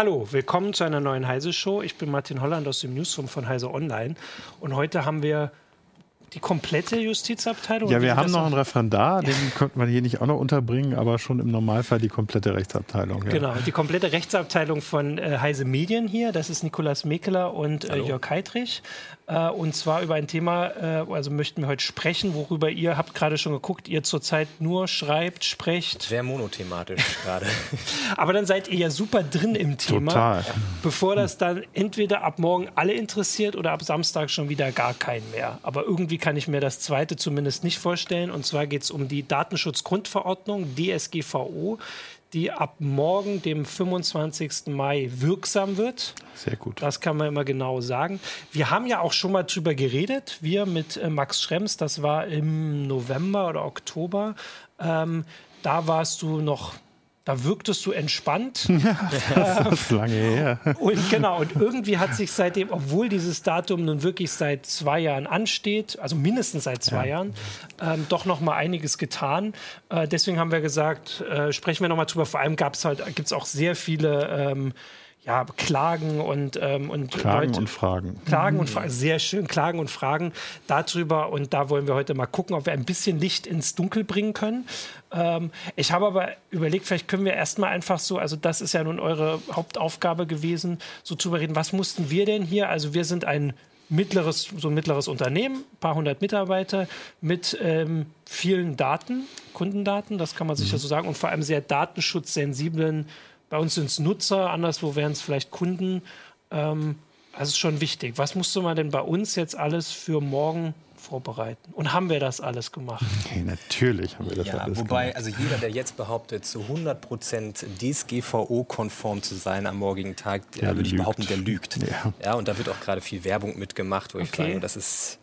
Hallo, willkommen zu einer neuen Heise Show. Ich bin Martin Holland aus dem Newsroom von Heise Online und heute haben wir die komplette Justizabteilung? Ja, wir haben noch einen Referendar, den könnte man hier nicht auch noch unterbringen, aber schon im Normalfall die komplette Rechtsabteilung. Ja. Genau, die komplette Rechtsabteilung von äh, Heise Medien hier. Das ist Nikolas Mekeler und äh, Jörg Heidrich. Äh, und zwar über ein Thema, äh, also möchten wir heute sprechen, worüber ihr habt gerade schon geguckt, ihr zurzeit nur schreibt, sprecht. Sehr monothematisch gerade. aber dann seid ihr ja super drin im Thema. Total. Bevor das dann entweder ab morgen alle interessiert oder ab Samstag schon wieder gar keinen mehr. Aber irgendwie kann ich mir das zweite zumindest nicht vorstellen. Und zwar geht es um die Datenschutzgrundverordnung, DSGVO, die ab morgen, dem 25. Mai, wirksam wird. Sehr gut. Das kann man immer genau sagen. Wir haben ja auch schon mal drüber geredet, wir mit äh, Max Schrems, das war im November oder Oktober. Ähm, da warst du noch da wirktest du entspannt. Ja, das ist lange her. Und genau, und irgendwie hat sich seitdem, obwohl dieses Datum nun wirklich seit zwei Jahren ansteht, also mindestens seit zwei ja. Jahren, ähm, doch noch mal einiges getan. Äh, deswegen haben wir gesagt, äh, sprechen wir noch mal drüber. Vor allem gab es halt, gibt es auch sehr viele ähm, ja, Klagen und, ähm, und Klagen Leute, und Fragen. Klagen und Fragen, sehr schön, Klagen und Fragen darüber. Und da wollen wir heute mal gucken, ob wir ein bisschen Licht ins Dunkel bringen können. Ähm, ich habe aber überlegt, vielleicht können wir erstmal einfach so, also das ist ja nun eure Hauptaufgabe gewesen, so zu überreden, was mussten wir denn hier? Also wir sind ein mittleres, so ein mittleres Unternehmen, ein paar hundert Mitarbeiter mit ähm, vielen Daten, Kundendaten, das kann man sicher mhm. so sagen, und vor allem sehr datenschutzsensiblen bei uns sind es Nutzer, anderswo wären es vielleicht Kunden. Ähm, also ist schon wichtig. Was musste man denn bei uns jetzt alles für morgen vorbereiten? Und haben wir das alles gemacht? Okay, natürlich haben wir das ja, alles wobei, gemacht. also jeder, der jetzt behauptet, zu 100 Prozent DSGVO-konform zu sein am morgigen Tag, der würde ich behaupten, der lügt. Ja. ja, und da wird auch gerade viel Werbung mitgemacht, wo okay. ich sage, das ist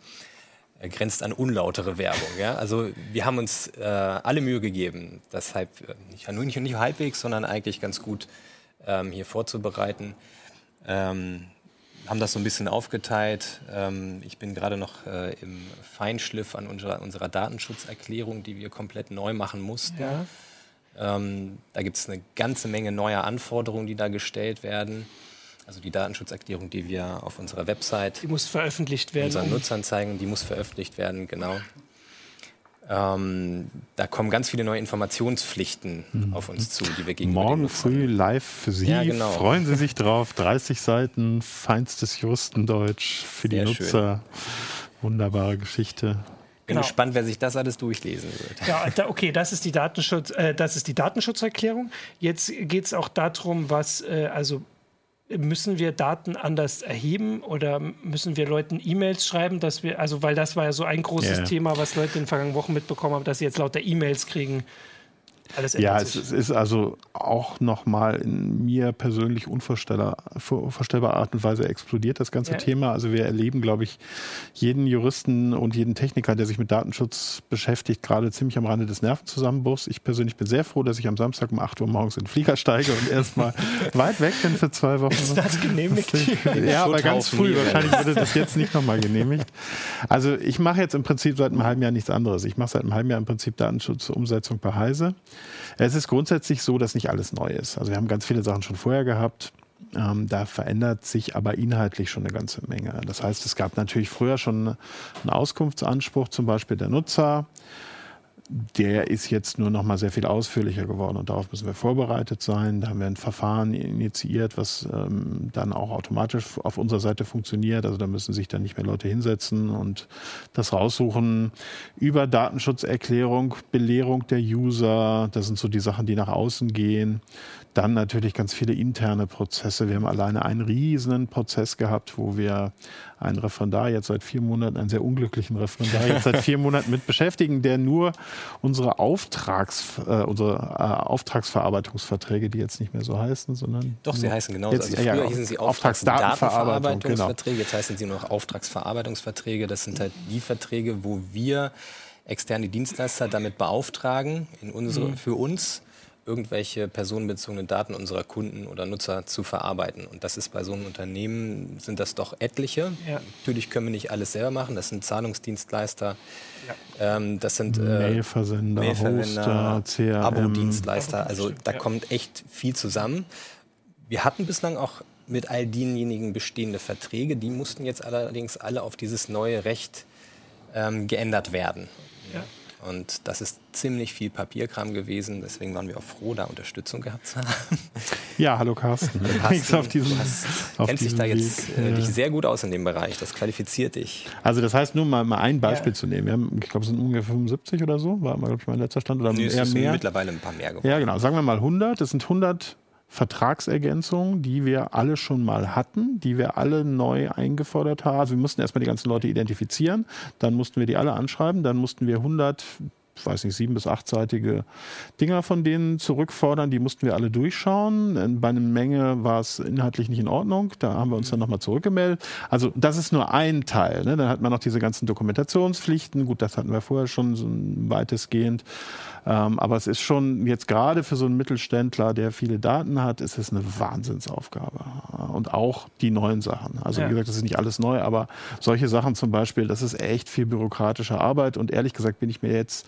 grenzt an unlautere Werbung. Ja? Also wir haben uns äh, alle Mühe gegeben, das halb, äh, nicht, nur nicht, nicht halbwegs, sondern eigentlich ganz gut ähm, hier vorzubereiten. Ähm, haben das so ein bisschen aufgeteilt. Ähm, ich bin gerade noch äh, im Feinschliff an unserer, unserer, Datenschutzerklärung, die wir komplett neu machen mussten. Ja. Ähm, da gibt es eine ganze Menge neuer Anforderungen, die da gestellt werden. Also die Datenschutzerklärung, die wir auf unserer Website. Die muss veröffentlicht werden. Unseren Nutzern zeigen, die muss veröffentlicht werden, genau. Ähm, da kommen ganz viele neue Informationspflichten mhm. auf uns zu, die wir gegenüber Morgen früh live für Sie. Ja, genau. Freuen Sie sich drauf. 30 Seiten, feinstes Juristendeutsch für Sehr die Nutzer. Schön. Wunderbare Geschichte. Bin genau. gespannt, wer sich das alles durchlesen wird. Ja, da, okay, das ist die, Datenschutz, äh, das ist die Datenschutzerklärung. Jetzt geht es auch darum, was, äh, also müssen wir Daten anders erheben oder müssen wir Leuten E-Mails schreiben, dass wir, also weil das war ja so ein großes yeah. Thema, was Leute in den vergangenen Wochen mitbekommen haben, dass sie jetzt lauter E-Mails kriegen, ja, es, es, ist also auch nochmal in mir persönlich unvorstellbarer Art und Weise explodiert, das ganze ja. Thema. Also wir erleben, glaube ich, jeden Juristen und jeden Techniker, der sich mit Datenschutz beschäftigt, gerade ziemlich am Rande des Nervenzusammenbruchs. Ich persönlich bin sehr froh, dass ich am Samstag um 8 Uhr morgens in den Flieger steige und erstmal weit weg bin für zwei Wochen. Ist das genehmigt? ja, aber ganz früh. Wahrscheinlich würde das jetzt nicht nochmal genehmigt. Also ich mache jetzt im Prinzip seit einem halben Jahr nichts anderes. Ich mache seit einem halben Jahr im Prinzip Datenschutzumsetzung bei Heise. Es ist grundsätzlich so, dass nicht alles neu ist. Also wir haben ganz viele Sachen schon vorher gehabt. Ähm, da verändert sich aber inhaltlich schon eine ganze Menge. Das heißt, es gab natürlich früher schon einen Auskunftsanspruch, zum Beispiel der Nutzer der ist jetzt nur noch mal sehr viel ausführlicher geworden und darauf müssen wir vorbereitet sein. Da haben wir ein Verfahren initiiert, was ähm, dann auch automatisch auf unserer Seite funktioniert. Also da müssen sich dann nicht mehr Leute hinsetzen und das raussuchen. Über Datenschutzerklärung, Belehrung der User, das sind so die Sachen, die nach außen gehen. Dann natürlich ganz viele interne Prozesse. Wir haben alleine einen riesen Prozess gehabt, wo wir einen Referendar jetzt seit vier Monaten, einen sehr unglücklichen Referendar jetzt seit vier Monaten mit beschäftigen, der nur unsere, Auftrags, äh, unsere äh, Auftragsverarbeitungsverträge, die jetzt nicht mehr so heißen, sondern. Doch, sie heißen genauso. Jetzt, also früher ja, hießen sie Auftragsdatenverarbeitungsverträge, genau. jetzt heißen sie nur noch Auftragsverarbeitungsverträge. Das sind halt die Verträge, wo wir externe Dienstleister damit beauftragen, in unsere, mhm. für uns irgendwelche personenbezogenen Daten unserer Kunden oder Nutzer zu verarbeiten. Und das ist bei so einem Unternehmen, sind das doch etliche. Ja. Natürlich können wir nicht alles selber machen. Das sind Zahlungsdienstleister, ja. ähm, das sind äh, Mailversender, Mailversender Hoster, CRM. Abo-Dienstleister. Also da kommt echt viel zusammen wir hatten bislang auch mit all denjenigen bestehende Verträge, die mussten jetzt allerdings alle auf dieses neue Recht ähm, geändert werden. Ja. Und das ist ziemlich viel Papierkram gewesen. Deswegen waren wir auch froh, da Unterstützung gehabt zu haben. Ja, hallo Carsten. Carsten auf diesem, du hast, auf kennst dich da jetzt äh, dich sehr gut aus in dem Bereich. Das qualifiziert dich. Also das heißt, nur mal, mal ein Beispiel ja. zu nehmen. Wir haben, ich glaube, es sind ungefähr 75 oder so, war, glaube ich, mein letzter Stand. Oder nee, eher mehr. mittlerweile ein paar mehr geworden. Ja, genau. Sagen wir mal 100. Das sind 100 Vertragsergänzungen, die wir alle schon mal hatten, die wir alle neu eingefordert haben. Also wir mussten erstmal die ganzen Leute identifizieren, dann mussten wir die alle anschreiben, dann mussten wir 100 ich weiß nicht, sieben- bis achtseitige Dinger von denen zurückfordern. Die mussten wir alle durchschauen. Bei einer Menge war es inhaltlich nicht in Ordnung. Da haben wir uns dann nochmal zurückgemeldet. Also das ist nur ein Teil. Ne? Dann hat man noch diese ganzen Dokumentationspflichten. Gut, das hatten wir vorher schon so weitestgehend. Ähm, aber es ist schon jetzt gerade für so einen Mittelständler, der viele Daten hat, ist es eine Wahnsinnsaufgabe. Und auch die neuen Sachen. Also ja. wie gesagt, das ist nicht alles neu, aber solche Sachen zum Beispiel, das ist echt viel bürokratische Arbeit. Und ehrlich gesagt bin ich mir jetzt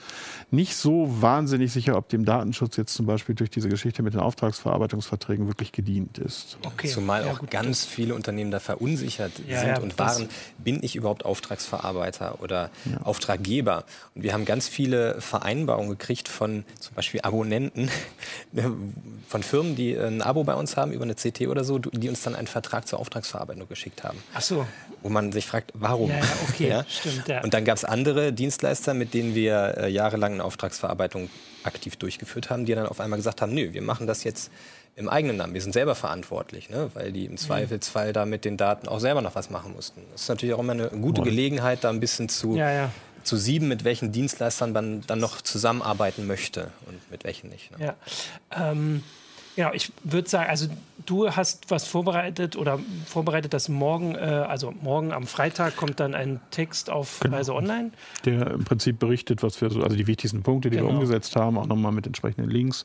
nicht so wahnsinnig sicher, ob dem Datenschutz jetzt zum Beispiel durch diese Geschichte mit den Auftragsverarbeitungsverträgen wirklich gedient ist. Okay. Zumal ja, auch gut, ganz viele Unternehmen da verunsichert ja, sind und waren, bin ich überhaupt Auftragsverarbeiter oder Auftraggeber? Und wir haben ganz viele Vereinbarungen gekriegt von zum Beispiel Abonnenten, von Firmen, die ein Abo bei uns haben über eine CT oder so, die uns dann einen Vertrag zur Auftragsverarbeitung geschickt haben. Ach so. Wo man sich fragt, warum? Ja, ja okay, ja? stimmt. Ja. Und dann gab es andere Dienstleister, mit denen wir äh, jahrelang eine Auftragsverarbeitung aktiv durchgeführt haben, die dann auf einmal gesagt haben, nö, wir machen das jetzt im eigenen Namen. Wir sind selber verantwortlich, ne? weil die im Zweifelsfall da mit den Daten auch selber noch was machen mussten. Das ist natürlich auch immer eine gute Gelegenheit, da ein bisschen zu, ja, ja. zu sieben, mit welchen Dienstleistern man dann noch zusammenarbeiten möchte und mit welchen nicht. Ne? Ja. Ähm Genau, ich würde sagen, also du hast was vorbereitet oder vorbereitet, dass morgen, äh, also morgen am Freitag kommt dann ein Text auf genau. Reise Online. Der im Prinzip berichtet, was wir so, also die wichtigsten Punkte, die genau. wir umgesetzt haben, auch nochmal mit entsprechenden Links.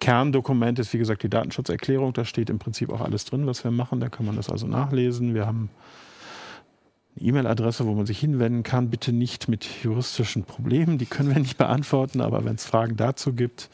Kerndokument ist, wie gesagt, die Datenschutzerklärung. Da steht im Prinzip auch alles drin, was wir machen. Da kann man das also nachlesen. Wir haben eine E-Mail-Adresse, wo man sich hinwenden kann. Bitte nicht mit juristischen Problemen, die können wir nicht beantworten, aber wenn es Fragen dazu gibt,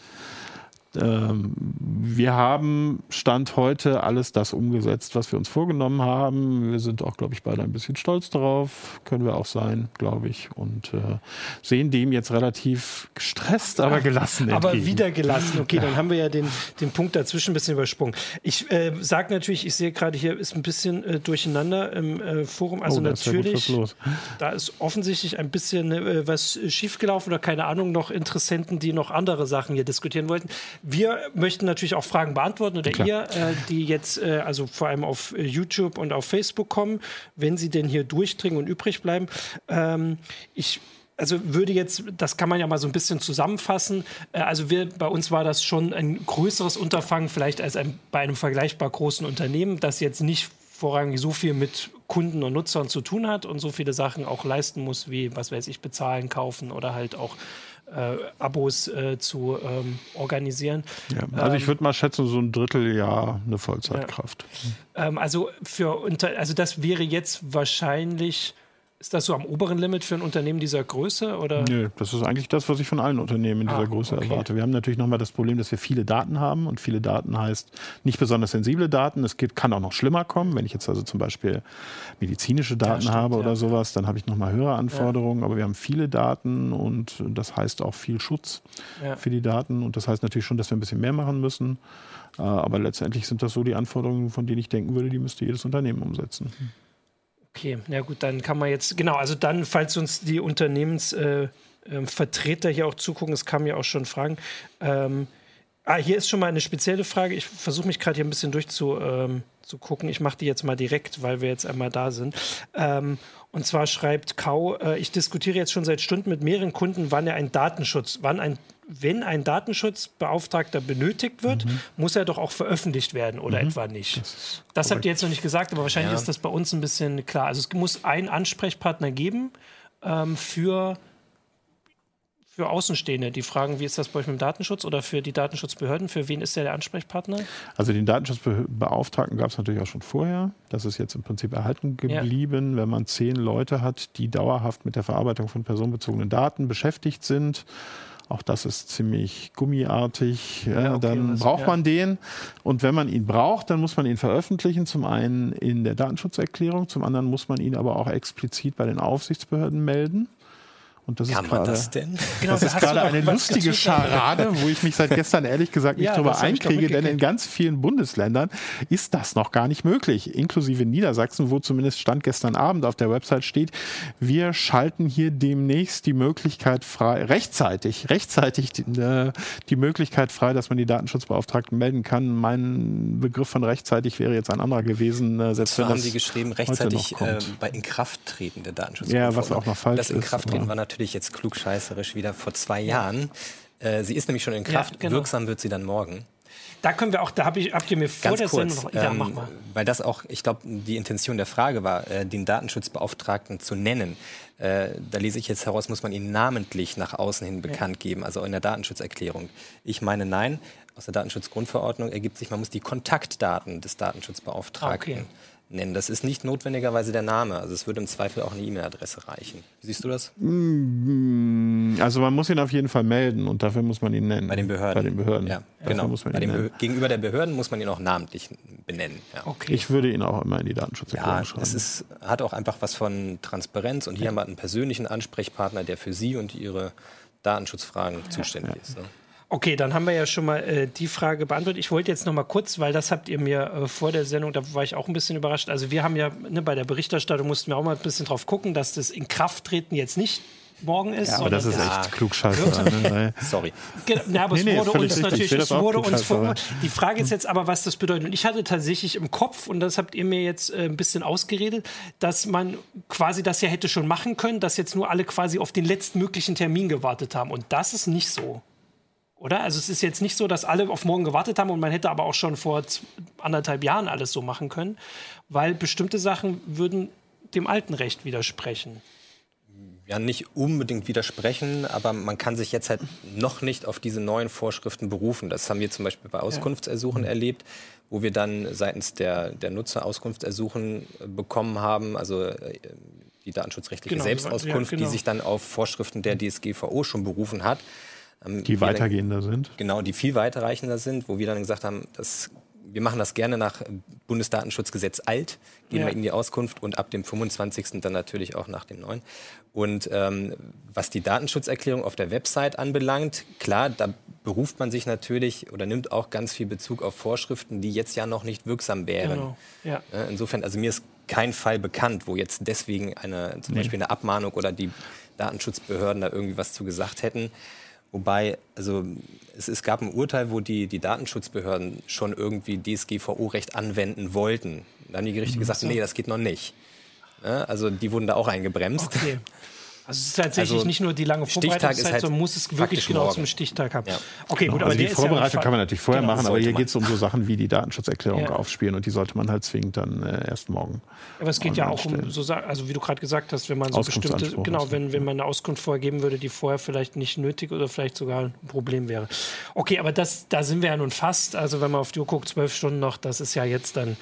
wir haben Stand heute alles das umgesetzt, was wir uns vorgenommen haben. Wir sind auch, glaube ich, beide ein bisschen stolz darauf. Können wir auch sein, glaube ich. Und äh, sehen dem jetzt relativ gestresst, aber gelassen entgegen. Aber wieder gelassen. Okay, dann haben wir ja den, den Punkt dazwischen ein bisschen übersprungen. Ich äh, sage natürlich, ich sehe gerade hier ist ein bisschen äh, durcheinander im äh, Forum. Also oh, natürlich, ist da ist offensichtlich ein bisschen äh, was schiefgelaufen oder keine Ahnung, noch Interessenten, die noch andere Sachen hier diskutieren wollten. Wir möchten natürlich auch Fragen beantworten oder Klar. ihr, äh, die jetzt äh, also vor allem auf äh, YouTube und auf Facebook kommen, wenn sie denn hier durchdringen und übrig bleiben. Ähm, ich also würde jetzt, das kann man ja mal so ein bisschen zusammenfassen. Äh, also wir, bei uns war das schon ein größeres Unterfangen, vielleicht als ein, bei einem vergleichbar großen Unternehmen, das jetzt nicht vorrangig so viel mit Kunden und Nutzern zu tun hat und so viele Sachen auch leisten muss, wie, was weiß ich, bezahlen, kaufen oder halt auch Abos äh, zu ähm, organisieren. Ja, also ich ähm, würde mal schätzen, so ein Dritteljahr eine Vollzeitkraft. Ja. Ähm, also für unter, also das wäre jetzt wahrscheinlich ist das so am oberen Limit für ein Unternehmen dieser Größe? Oder? Nö, das ist eigentlich das, was ich von allen Unternehmen in dieser ah, Größe okay. erwarte. Wir haben natürlich nochmal das Problem, dass wir viele Daten haben und viele Daten heißt nicht besonders sensible Daten. Es geht, kann auch noch schlimmer kommen. Wenn ich jetzt also zum Beispiel medizinische Daten ja, stimmt, habe oder ja. sowas, dann habe ich nochmal höhere Anforderungen. Ja. Aber wir haben viele Daten und das heißt auch viel Schutz für die Daten. Und das heißt natürlich schon, dass wir ein bisschen mehr machen müssen. Äh, aber letztendlich sind das so die Anforderungen, von denen ich denken würde, die müsste jedes Unternehmen umsetzen. Okay, na gut, dann kann man jetzt, genau, also dann, falls uns die Unternehmensvertreter äh, äh, hier auch zugucken, es kamen ja auch schon Fragen. Ähm, ah, hier ist schon mal eine spezielle Frage. Ich versuche mich gerade hier ein bisschen durchzugucken. Ähm, ich mache die jetzt mal direkt, weil wir jetzt einmal da sind. Ähm, und zwar schreibt Kau, äh, ich diskutiere jetzt schon seit Stunden mit mehreren Kunden, wann er ein Datenschutz, wann ein wenn ein Datenschutzbeauftragter benötigt wird, mhm. muss er doch auch veröffentlicht werden oder mhm. etwa nicht. Das, das habt ihr jetzt noch nicht gesagt, aber wahrscheinlich ja. ist das bei uns ein bisschen klar. Also es muss einen Ansprechpartner geben ähm, für für Außenstehende, die fragen, wie ist das bei euch mit dem Datenschutz oder für die Datenschutzbehörden, für wen ist der, der Ansprechpartner? Also den Datenschutzbeauftragten gab es natürlich auch schon vorher. Das ist jetzt im Prinzip erhalten geblieben. Ja. Wenn man zehn Leute hat, die dauerhaft mit der Verarbeitung von personenbezogenen Daten beschäftigt sind, Auch das ist ziemlich gummiartig. Ja, okay, dann braucht ja. man den. Und wenn man ihn braucht, dann muss man ihn veröffentlichen. Zum einen in der Datenschutzerklärung, zum anderen muss man ihn aber auch explizit bei den Aufsichtsbehörden melden. Und das Kann ist man das denn? Genau, das ist gerade eine lustige Scharade, wo ich mich seit gestern ehrlich gesagt nicht ja, drüber einkriege, denn in ganz vielen Bundesländern ist das noch gar nicht möglich, inklusive Niedersachsen, wo zumindest Stand gestern Abend auf der Website steht, wir schalten hier demnächst die Möglichkeit frei, rechtzeitig, rechtzeitig die, äh, die Möglichkeit frei, dass man die Datenschutzbeauftragten melden kann. Mein Begriff von rechtzeitig wäre jetzt ein anderer gewesen. Äh, selbst wenn haben Sie geschrieben, rechtzeitig äh, bei Inkrafttreten der Datenschutzbeauftragten. Ja, was auch noch falsch das ist. Das Inkrafttreten war natürlich natürlich jetzt klugscheißerisch wieder vor zwei Jahren. Äh, sie ist nämlich schon in Kraft. Ja, genau. Wirksam wird sie dann morgen. Da können wir auch, da hab ich, habt ihr mir vor Ganz der kurz, Sendung noch, ja, ähm, mach mal. Weil das auch, ich glaube, die Intention der Frage war, äh, den Datenschutzbeauftragten zu nennen. Äh, da lese ich jetzt heraus, muss man ihn namentlich nach außen hin bekannt ja. geben, also in der Datenschutzerklärung. Ich meine, nein. Aus der Datenschutzgrundverordnung ergibt sich, man muss die Kontaktdaten des Datenschutzbeauftragten okay nennen. Das ist nicht notwendigerweise der Name. Also es würde im Zweifel auch eine E-Mail-Adresse reichen. Siehst du das? Mm, also man muss ihn auf jeden Fall melden und dafür muss man ihn nennen. Bei den Behörden. Bei den Behörden. Ja, genau. Muss man Bei ihn Gegenüber der Behörden muss man ihn auch namentlich benennen. Ja. Okay. Ich würde ihn auch immer in die Datenschutzerklärung ja, schreiben. Es ist, hat auch einfach was von Transparenz und hier ja. haben wir einen persönlichen Ansprechpartner, der für Sie und Ihre Datenschutzfragen ja. zuständig ist. Ne? Okay, dann haben wir ja schon mal äh, die Frage beantwortet. Ich wollte jetzt noch mal kurz, weil das habt ihr mir äh, vor der Sendung, da war ich auch ein bisschen überrascht. Also wir haben ja ne, bei der Berichterstattung mussten wir auch mal ein bisschen drauf gucken, dass das in Kraft treten jetzt nicht morgen ist. Ja, aber das ist echt ja. klugscheißer. Ne? Sorry. Genau, ja, aber es nee, wurde uns natürlich, es wurde uns vor, Die Frage ist jetzt aber, was das bedeutet. Und ich hatte tatsächlich im Kopf, und das habt ihr mir jetzt äh, ein bisschen ausgeredet, dass man quasi das ja hätte schon machen können, dass jetzt nur alle quasi auf den letzten möglichen Termin gewartet haben. Und das ist nicht so. Oder? Also es ist jetzt nicht so, dass alle auf morgen gewartet haben und man hätte aber auch schon vor anderthalb Jahren alles so machen können, weil bestimmte Sachen würden dem alten Recht widersprechen. Ja, nicht unbedingt widersprechen, aber man kann sich jetzt halt noch nicht auf diese neuen Vorschriften berufen. Das haben wir zum Beispiel bei Auskunftsersuchen ja. erlebt, wo wir dann seitens der, der Nutzer Auskunftsersuchen bekommen haben, also äh, die datenschutzrechtliche genau, Selbstauskunft, ja, genau. die sich dann auf Vorschriften der DSGVO schon berufen hat. Ähm, die weitergehender dann, sind? Genau, die viel weiterreichender sind, wo wir dann gesagt haben, das, wir machen das gerne nach Bundesdatenschutzgesetz alt, geben ja. wir Ihnen die Auskunft und ab dem 25. dann natürlich auch nach dem neuen. Und ähm, was die Datenschutzerklärung auf der Website anbelangt, klar, da beruft man sich natürlich oder nimmt auch ganz viel Bezug auf Vorschriften, die jetzt ja noch nicht wirksam wären. Genau. Ja. Insofern, also mir ist kein Fall bekannt, wo jetzt deswegen eine, zum nee. Beispiel eine Abmahnung oder die Datenschutzbehörden da irgendwie was zu gesagt hätten. Wobei, also es, es, gab ein Urteil, wo die, die Datenschutzbehörden schon irgendwie DSGVO-Recht anwenden wollten. Da haben die Gerichte mhm. gesagt, nee, das geht noch nicht. Ja, also die wurden da auch eingebremst. Okay. Also es ist tatsächlich also nicht nur die lange Vorbereitungszeit, halt sondern muss es wirklich genau morgen. zum Stichtag haben. Ja. Okay, gut, also aber die Vorbereitung ja kann man natürlich vorher genau, machen, aber hier geht es um so Sachen wie die Datenschutzerklärung ja. aufspielen und die sollte man halt zwingend dann äh, erst morgen. Aber es geht ja auch stellen. um so also wie du gerade gesagt hast, wenn man so bestimmte genau, wenn, wenn man eine Auskunft vorgeben würde, die vorher vielleicht nicht nötig oder vielleicht sogar ein Problem wäre. Okay, aber das da sind wir ja nun fast, also wenn man auf die Uhr guckt, zwölf Stunden noch, das ist ja jetzt dann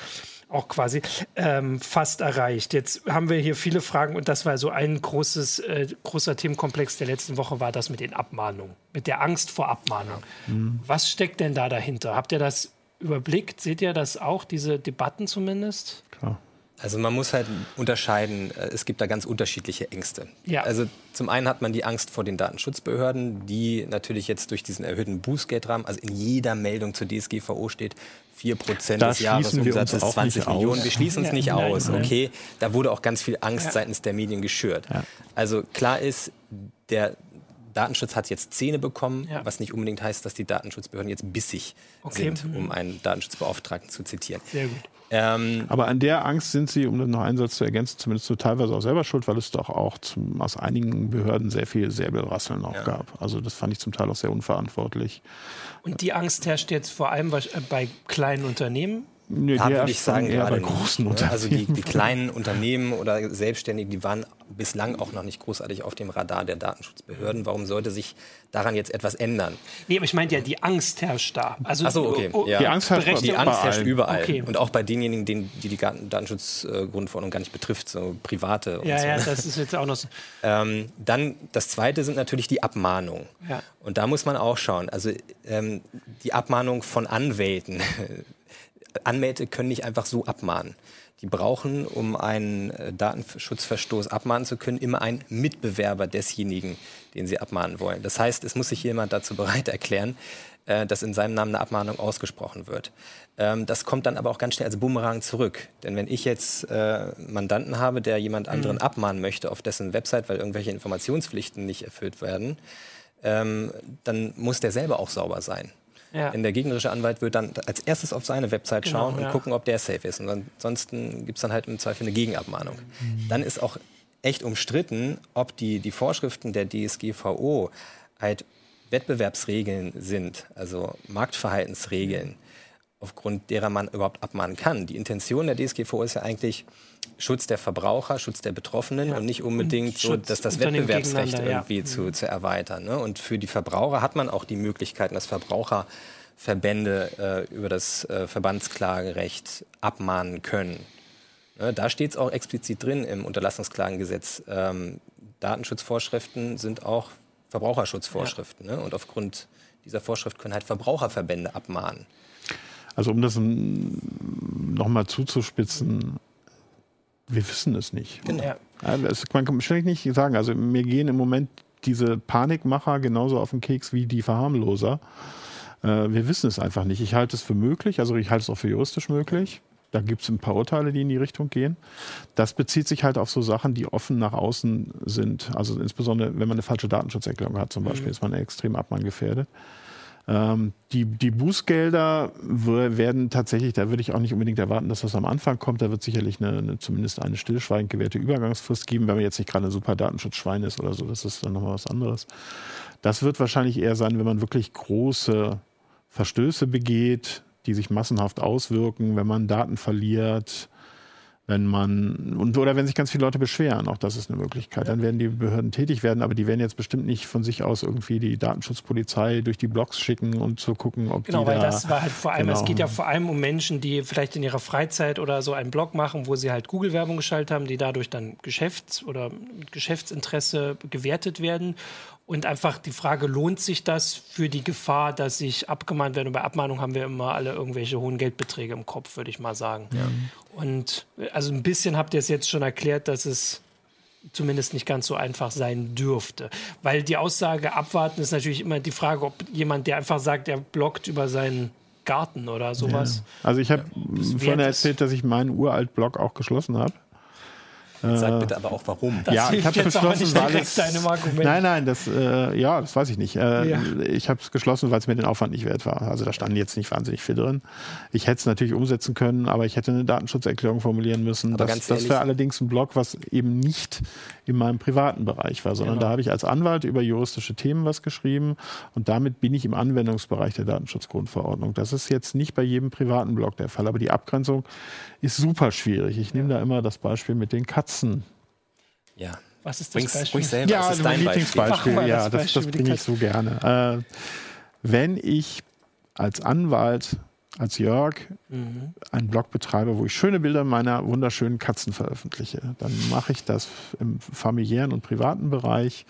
auch quasi ähm, fast erreicht. Jetzt haben wir hier viele Fragen und das war so ein großes, äh, großer Themenkomplex der letzten Woche, war das mit den Abmahnungen, mit der Angst vor Abmahnung. Mhm. Was steckt denn da dahinter? Habt ihr das überblickt? Seht ihr das auch, diese Debatten zumindest? Klar. Also man muss halt unterscheiden, äh, es gibt da ganz unterschiedliche Ängste. Ja. Also zum einen hat man die Angst vor den Datenschutzbehörden, die natürlich jetzt durch diesen erhöhten Bußgeldrahmen, also in jeder Meldung zur DSGVO steht, 4 Prozent des Jahresumsatzes, 20 Millionen. Wir schließen uns ja, nicht aus, nein. okay? Da wurde auch ganz viel Angst ja. seitens der Medien geschürt. Ja. Also klar ist, der Datenschutz hat jetzt Zähne bekommen, ja. was nicht unbedingt heißt, dass die Datenschutzbehörden jetzt bissig okay. sind, um einen Datenschutzbeauftragten zu zitieren. Sehr gut. Ähm, Aber an der Angst sind Sie, um das noch einen Satz zu ergänzen, zumindest so teilweise auch selber schuld, weil es doch auch zum, aus einigen Behörden sehr viel Säbelrasseln auch ja. gab. Also das fand ich zum Teil auch sehr unverantwortlich. Und die Angst herrscht jetzt vor allem bei kleinen Unternehmen Nee, da würde ich sagen, gerade bei großen nicht. Ne? Also die, die, kleinen Unternehmen oder Selbstständigen, die waren bislang auch noch nicht großartig auf dem Radar der Datenschutzbehörden. Warum sollte sich daran jetzt etwas ändern? Nee, aber ich meine ja, die Angst herrscht da. Also Ach so, okay. Ja. Die Angst herrscht, die Angst herrscht überall. Okay. Und auch bei denjenigen, die die Datenschutzgrundverordnung gar nicht betrifft, so private. ja, so. ja, das ist jetzt auch noch so. Ähm, dann das Zweite sind natürlich die Abmahnungen. Ja. Und da muss man auch schauen. Also ähm, die Abmahnung von Anwälten. Anwälte können nicht einfach so abmahnen. Die brauchen, um einen äh, Datenschutzverstoß abmahnen zu können, immer einen Mitbewerber desjenigen, den sie abmahnen wollen. Das heißt, es muss sich jemand dazu bereit erklären, äh, dass in seinem Namen eine Abmahnung ausgesprochen wird. Ähm, das kommt dann aber auch ganz schnell als Bumerang zurück. Denn wenn ich jetzt äh, Mandanten habe, der jemand anderen mhm. abmahnen möchte auf dessen Website, weil irgendwelche Informationspflichten nicht erfüllt werden, ähm, dann muss der selber auch sauber sein. Ja. Denn der gegnerische Anwalt wird dann als erstes auf seine Website genau, schauen und ja. gucken, ob der safe ist. Und ansonsten gibt es dann halt im Zweifel eine Gegenabmahnung. Mhm. Dann ist auch echt umstritten, ob die, die Vorschriften der DSGVO halt Wettbewerbsregeln sind, also Marktverhaltensregeln, aufgrund derer man überhaupt abmahnen kann. Die Intention der DSGVO ist ja eigentlich Schutz der Verbraucher, Schutz der Betroffenen ja. und nicht unbedingt so, dass das Wettbewerbsrecht irgendwie ja. zu, zu erweitern. Ne? Und für die Verbraucher hat man auch die Möglichkeiten, dass Verbraucherverbände äh, über das äh, Verbandsklagerecht abmahnen können. Ne? Da steht es auch explizit drin im Unterlassungsklagengesetz. Ähm, Datenschutzvorschriften sind auch Verbraucherschutzvorschriften. Ja. Ne? Und aufgrund dieser Vorschrift können halt Verbraucherverbände abmahnen. Also um das nochmal zuzuspitzen, wir wissen es nicht. Genau. Das, man kann schlecht nicht sagen. Also mir gehen im Moment diese Panikmacher genauso auf den Keks wie die Verharmloser. Äh, wir wissen es einfach nicht. Ich halte es für möglich, also ich halte es auch für juristisch möglich. Da gibt es ein paar Urteile, die in die Richtung gehen. Das bezieht sich halt auf so Sachen, die offen nach außen sind. Also insbesondere, wenn man eine falsche Datenschutzerklärung hat, zum Beispiel, mhm. ist man extrem abmanngefährdet. Ähm, die, die Bußgelder werden tatsächlich, da würde ich auch nicht unbedingt erwarten, dass das am Anfang kommt. Da wird sicherlich eine, eine zumindest eine stillschweigend gewährte Übergangsfrist geben, wenn man jetzt nicht gerade ein super Datenschutzschwein ist oder so. Das ist dann nochmal was anderes. Das wird wahrscheinlich eher sein, wenn man wirklich große Verstöße begeht, die sich massenhaft auswirken, wenn man Daten verliert, wenn man und oder wenn sich ganz viele Leute beschweren, auch das ist eine Möglichkeit. Dann werden die Behörden tätig werden, aber die werden jetzt bestimmt nicht von sich aus irgendwie die Datenschutzpolizei durch die Blogs schicken und zu gucken, ob genau, die weil da, das war halt vor allem, genau. es geht ja vor allem um Menschen, die vielleicht in ihrer Freizeit oder so einen Blog machen, wo sie halt Google-Werbung geschaltet haben, die dadurch dann Geschäfts- oder Geschäftsinteresse gewertet werden und einfach die Frage, lohnt sich das für die Gefahr, dass ich abgemahnt werde? Und bei Abmahnung haben wir immer alle irgendwelche hohen Geldbeträge im Kopf, würde ich mal sagen. Ja. Und also ein bisschen habt ihr es jetzt schon erklärt, dass es zumindest nicht ganz so einfach sein dürfte. Weil die Aussage abwarten ist natürlich immer die Frage, ob jemand, der einfach sagt, er bloggt über seinen Garten oder sowas. Ja. Also ich habe vorhin erzählt, dass ich meinen uralt Blog auch geschlossen habe. Sag bitte aber auch warum. Das ja, ich habe geschlossen, weil es, Nein, nein, das, äh, ja, das weiß ich nicht. Äh, ja. Ich habe es geschlossen, weil es mir den Aufwand nicht wert war. Also da standen jetzt nicht wahnsinnig viel drin. Ich hätte es natürlich umsetzen können, aber ich hätte eine Datenschutzerklärung formulieren müssen. Aber das, das wäre allerdings ein Blog, was eben nicht in meinem privaten Bereich war, sondern genau. da habe ich als Anwalt über juristische Themen was geschrieben und damit bin ich im Anwendungsbereich der Datenschutzgrundverordnung. Das ist jetzt nicht bei jedem privaten Blog der Fall, aber die Abgrenzung ist super schwierig. Ich nehme da immer das Beispiel mit den Katzen. Ja. Was ist das Bring's, Beispiel? Selber. Ja, das ist dein Lieblingsbeispiel. Ja, das, das, das bringe ich so gerne. Äh, wenn ich als Anwalt als Jörg mhm. einen Blog betreibe, wo ich schöne Bilder meiner wunderschönen Katzen veröffentliche. Dann mache ich das im familiären und privaten Bereich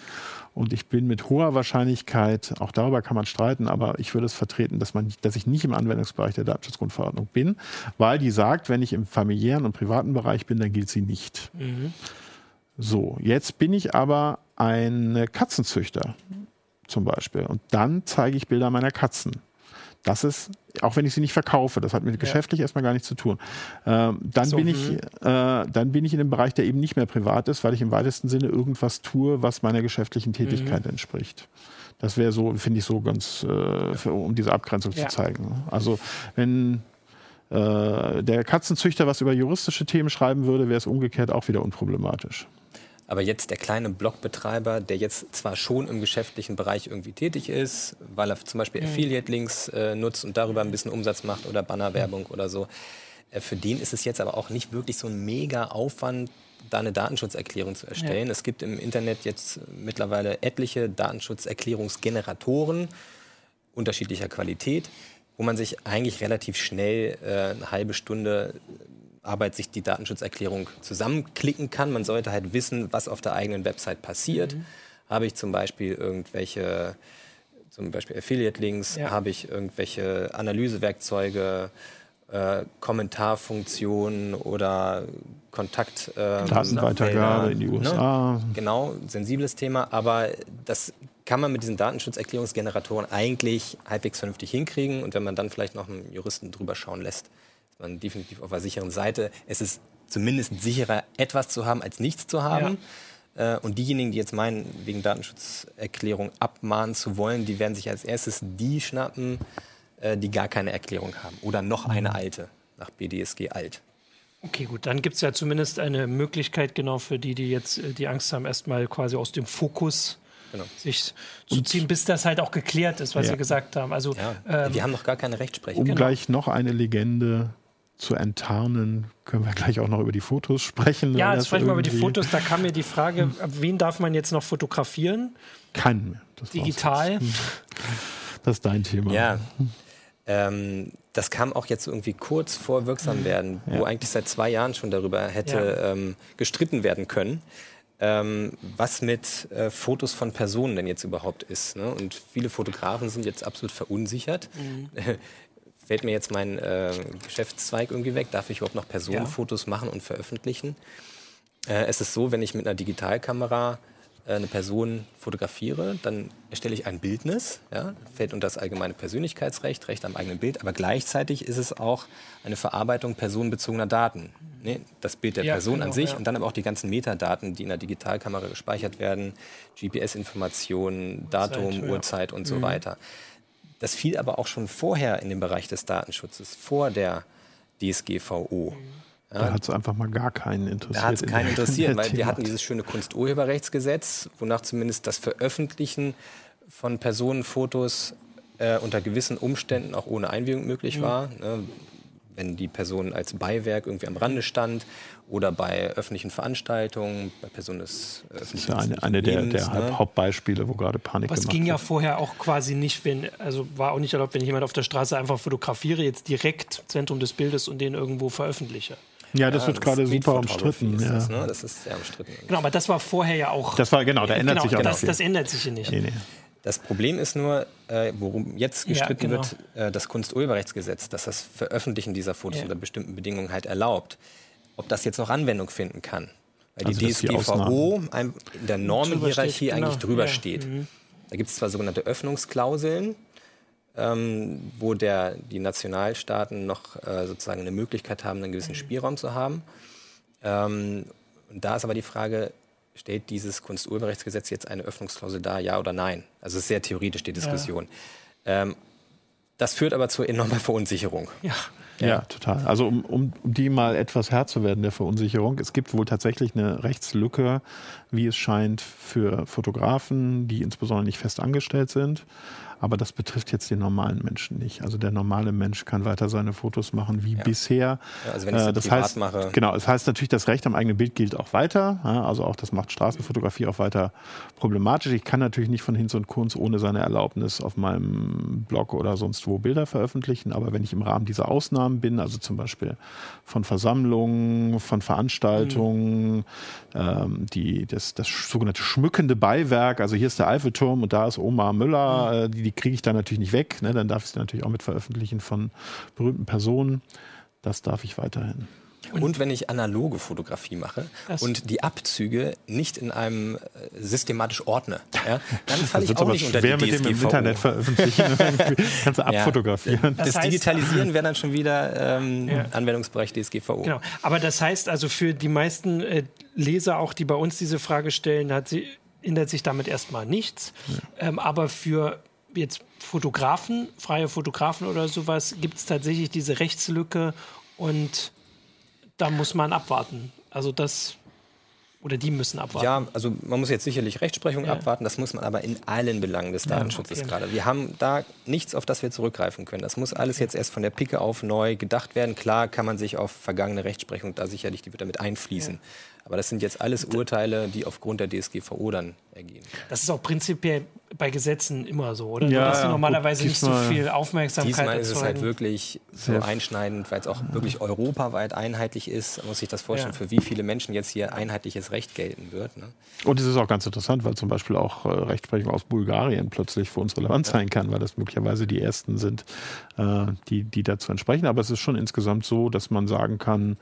und ich bin mit hoher Wahrscheinlichkeit, auch darüber kann man streiten, aber ich würde es vertreten, dass, man, dass ich nicht im Anwendungsbereich der Datenschutzgrundverordnung bin, weil die sagt, wenn ich im familiären und privaten Bereich bin, dann gilt sie nicht. Mhm. So, jetzt bin ich aber ein Katzenzüchter zum Beispiel und dann zeige ich Bilder meiner Katzen. Das ist, auch wenn ich sie nicht verkaufe, das hat mit ja. geschäftlich erstmal gar nichts zu tun. Ähm, dann, so, bin ich, mhm. äh, dann bin ich in einem Bereich, der eben nicht mehr privat ist, weil ich im weitesten Sinne irgendwas tue, was meiner geschäftlichen Tätigkeit mhm. entspricht. Das wäre so, finde ich so ganz, äh, für, um diese Abgrenzung ja. zu zeigen. Also wenn äh, der Katzenzüchter was über juristische Themen schreiben würde, wäre es umgekehrt auch wieder unproblematisch. Aber jetzt der kleine Blogbetreiber, der jetzt zwar schon im geschäftlichen Bereich irgendwie tätig ist, weil er zum Beispiel mhm. Affiliate-Links äh, nutzt und darüber ein bisschen Umsatz macht oder Bannerwerbung oder so, Äh, für den ist es jetzt aber auch nicht wirklich so ein mega Aufwand, da eine Datenschutzerklärung zu erstellen. Ja. Es gibt im Internet jetzt mittlerweile etliche Datenschutzerklärungsgeneratoren unterschiedlicher Qualität, wo man sich eigentlich relativ schnell äh, eine halbe Stunde Arbeit sich die Datenschutzerklärung zusammenklicken kann. Man sollte halt wissen, was auf der eigenen Website passiert. Mhm. Habe ich zum Beispiel irgendwelche, zum Beispiel Affiliate-Links, ja. habe ich irgendwelche Analysewerkzeuge, äh, Kommentarfunktionen oder Kontakt. Äh, Datenweitergabe in die USA. Ne? Genau, sensibles Thema, aber das kann man mit diesen Datenschutzerklärungsgeneratoren eigentlich halbwegs vernünftig hinkriegen und wenn man dann vielleicht noch einen Juristen drüber schauen lässt, man definitiv auf der sicheren Seite. Es ist zumindest sicherer, etwas zu haben, als nichts zu haben. Ja. Äh, und diejenigen, die jetzt meinen, wegen Datenschutzerklärung abmahnen zu wollen, die werden sich als erstes die schnappen, äh, die gar keine Erklärung haben. Oder noch eine alte, nach BDSG alt. Okay, gut, dann gibt es ja zumindest eine Möglichkeit, genau für die, die jetzt äh, die Angst haben, erstmal quasi aus dem Fokus genau. sich zu ziehen, bis das halt auch geklärt ist, was ja. Sie gesagt haben. Also, ja, ähm, wir haben noch gar keine Rechtsprechung. Um genau. gleich noch eine Legende zu enttarnen, können wir gleich auch noch über die Fotos sprechen. Ja, jetzt sprechen wir über die Fotos. Da kam mir die Frage, wen darf man jetzt noch fotografieren? Keinen mehr. Digital. Das ist dein Thema. Ja. Ähm, das kam auch jetzt irgendwie kurz vor Wirksamwerden, ja. wo eigentlich seit zwei Jahren schon darüber hätte ja. ähm, gestritten werden können, ähm, was mit äh, Fotos von Personen denn jetzt überhaupt ist. Ne? Und viele Fotografen sind jetzt absolut verunsichert. Mhm. Fällt mir jetzt mein äh, Geschäftszweig irgendwie weg? Darf ich überhaupt noch Personenfotos ja. machen und veröffentlichen? Äh, es ist so, wenn ich mit einer Digitalkamera äh, eine Person fotografiere, dann erstelle ich ein Bildnis, ja, fällt unter das allgemeine Persönlichkeitsrecht, Recht am eigenen Bild, aber gleichzeitig ist es auch eine Verarbeitung personenbezogener Daten. Ne? Das Bild der ja, Person genau, an sich ja. und dann aber auch die ganzen Metadaten, die in der Digitalkamera gespeichert werden, GPS-Informationen, Datum, Zeit, Uhrzeit und so mhm. weiter. Das fiel aber auch schon vorher in den Bereich des Datenschutzes, vor der DSGVO. Mhm. Da hat es einfach mal gar keinen interessiert. Da hat es keinen interessiert, weil wir hatten dieses schöne Kunsturheberrechtsgesetz, wonach zumindest das Veröffentlichen von Personenfotos äh, unter gewissen Umständen auch ohne Einwilligung möglich mhm. war. Ne? Wenn die Person als Beiwerk irgendwie am Rande stand oder bei öffentlichen Veranstaltungen, bei Personen des öffentlichen Das ist ja eine, eine der, der ne? Hauptbeispiele, wo gerade Panik Was gemacht ging ja vorher auch quasi nicht, wenn, also war auch nicht erlaubt, wenn ich jemand auf der Straße einfach fotografiere, jetzt direkt Zentrum des Bildes und den irgendwo veröffentliche. Ja, das ja, wird gerade super umstritten. Ja. Das, ne? das, ist sehr umstritten. Genau, aber das war vorher ja auch. Das war genau, da ändert genau, sich auch das, das ändert sich hier nicht. Nee, nee. Das Problem ist nur, äh, worum jetzt gestritten ja, genau. wird, äh, das Kunsturheberrechtsgesetz, dass das Veröffentlichen dieser Fotos ja. unter bestimmten Bedingungen halt erlaubt. Ob das jetzt noch Anwendung finden kann. Weil also die DSGVO die in der Normenhierarchie genau. eigentlich drüber ja. steht. Mhm. Da gibt es zwar sogenannte Öffnungsklauseln, ähm, wo der, die Nationalstaaten noch äh, sozusagen eine Möglichkeit haben, einen gewissen mhm. Spielraum zu haben. Ähm, und da ist aber die Frage, stellt dieses Kunsturheberrechtsgesetz jetzt eine Öffnungsklausel dar, ja oder nein? Also es ist sehr theoretisch die Diskussion. Ja. Ähm, das führt aber zu enormer Verunsicherung. Ja. Ja, total. Also um, um die mal etwas Herr zu werden der Verunsicherung. Es gibt wohl tatsächlich eine Rechtslücke, wie es scheint, für Fotografen, die insbesondere nicht fest angestellt sind. Aber das betrifft jetzt den normalen Menschen nicht. Also der normale Mensch kann weiter seine Fotos machen wie ja. bisher. Ja, also wenn ich äh, das heißt, mache. Genau, das heißt natürlich, das Recht am eigenen Bild gilt auch weiter. Also auch das macht Straßenfotografie auch weiter problematisch. Ich kann natürlich nicht von Hinz und Kunz ohne seine Erlaubnis auf meinem Blog oder sonst wo Bilder veröffentlichen. Aber wenn ich im Rahmen dieser Ausnahmen bin, also zum Beispiel von Versammlungen, von Veranstaltungen, mhm. ähm, die, das, das sogenannte schmückende Beiwerk, also hier ist der Eiffelturm und da ist Oma Müller, mhm. die, die kriege ich dann natürlich nicht weg. Ne? Dann darf ich sie natürlich auch mit veröffentlichen von berühmten Personen. Das darf ich weiterhin. Und, und, wenn ich analoge Fotografie mache und die Abzüge nicht in einem äh, systematisch ordne, ja, dann falle ich auch nicht unter die mit DSGVO. Dem im Internet veröffentlichen, kannst du abfotografieren. Ja. Das, das Digitalisieren wäre dann schon wieder ähm, ja. Anwendungsbereich DSGVO. Genau. Aber das heißt also für die meisten äh, Leser auch, die bei uns diese Frage stellen, hat sie, ändert sich damit erstmal nichts. Ja. Ähm, aber für jetzt Fotografen, freie Fotografen oder sowas, gibt es tatsächlich diese Rechtslücke und da muss man abwarten. Also das Oder die müssen abwarten? Ja, also man muss jetzt sicherlich Rechtsprechung ja. abwarten. Das muss man aber in allen Belangen des Datenschutzes ja, okay. gerade. Wir haben da nichts, auf das wir zurückgreifen können. Das muss alles jetzt erst von der Picke auf neu gedacht werden. Klar kann man sich auf vergangene Rechtsprechung da sicherlich, die wird damit einfließen. Ja. Aber das sind jetzt alles Urteile, die aufgrund der DSGVO dann ergehen. Das ist auch prinzipiell bei Gesetzen immer so, oder? Ja, dass sie normalerweise gut, nicht so viel Aufmerksamkeit Diesmal ist es halt wirklich so einschneidend, weil es auch wirklich europaweit einheitlich ist. Man muss sich das vorstellen, ja. für wie viele Menschen jetzt hier einheitliches Recht gelten wird. Ne? Und es ist auch ganz interessant, weil zum Beispiel auch äh, Rechtsprechung aus Bulgarien plötzlich für uns relevant ja. sein kann, weil das möglicherweise die ersten sind, äh, die, die dazu entsprechen. Aber es ist schon insgesamt so, dass man sagen kann,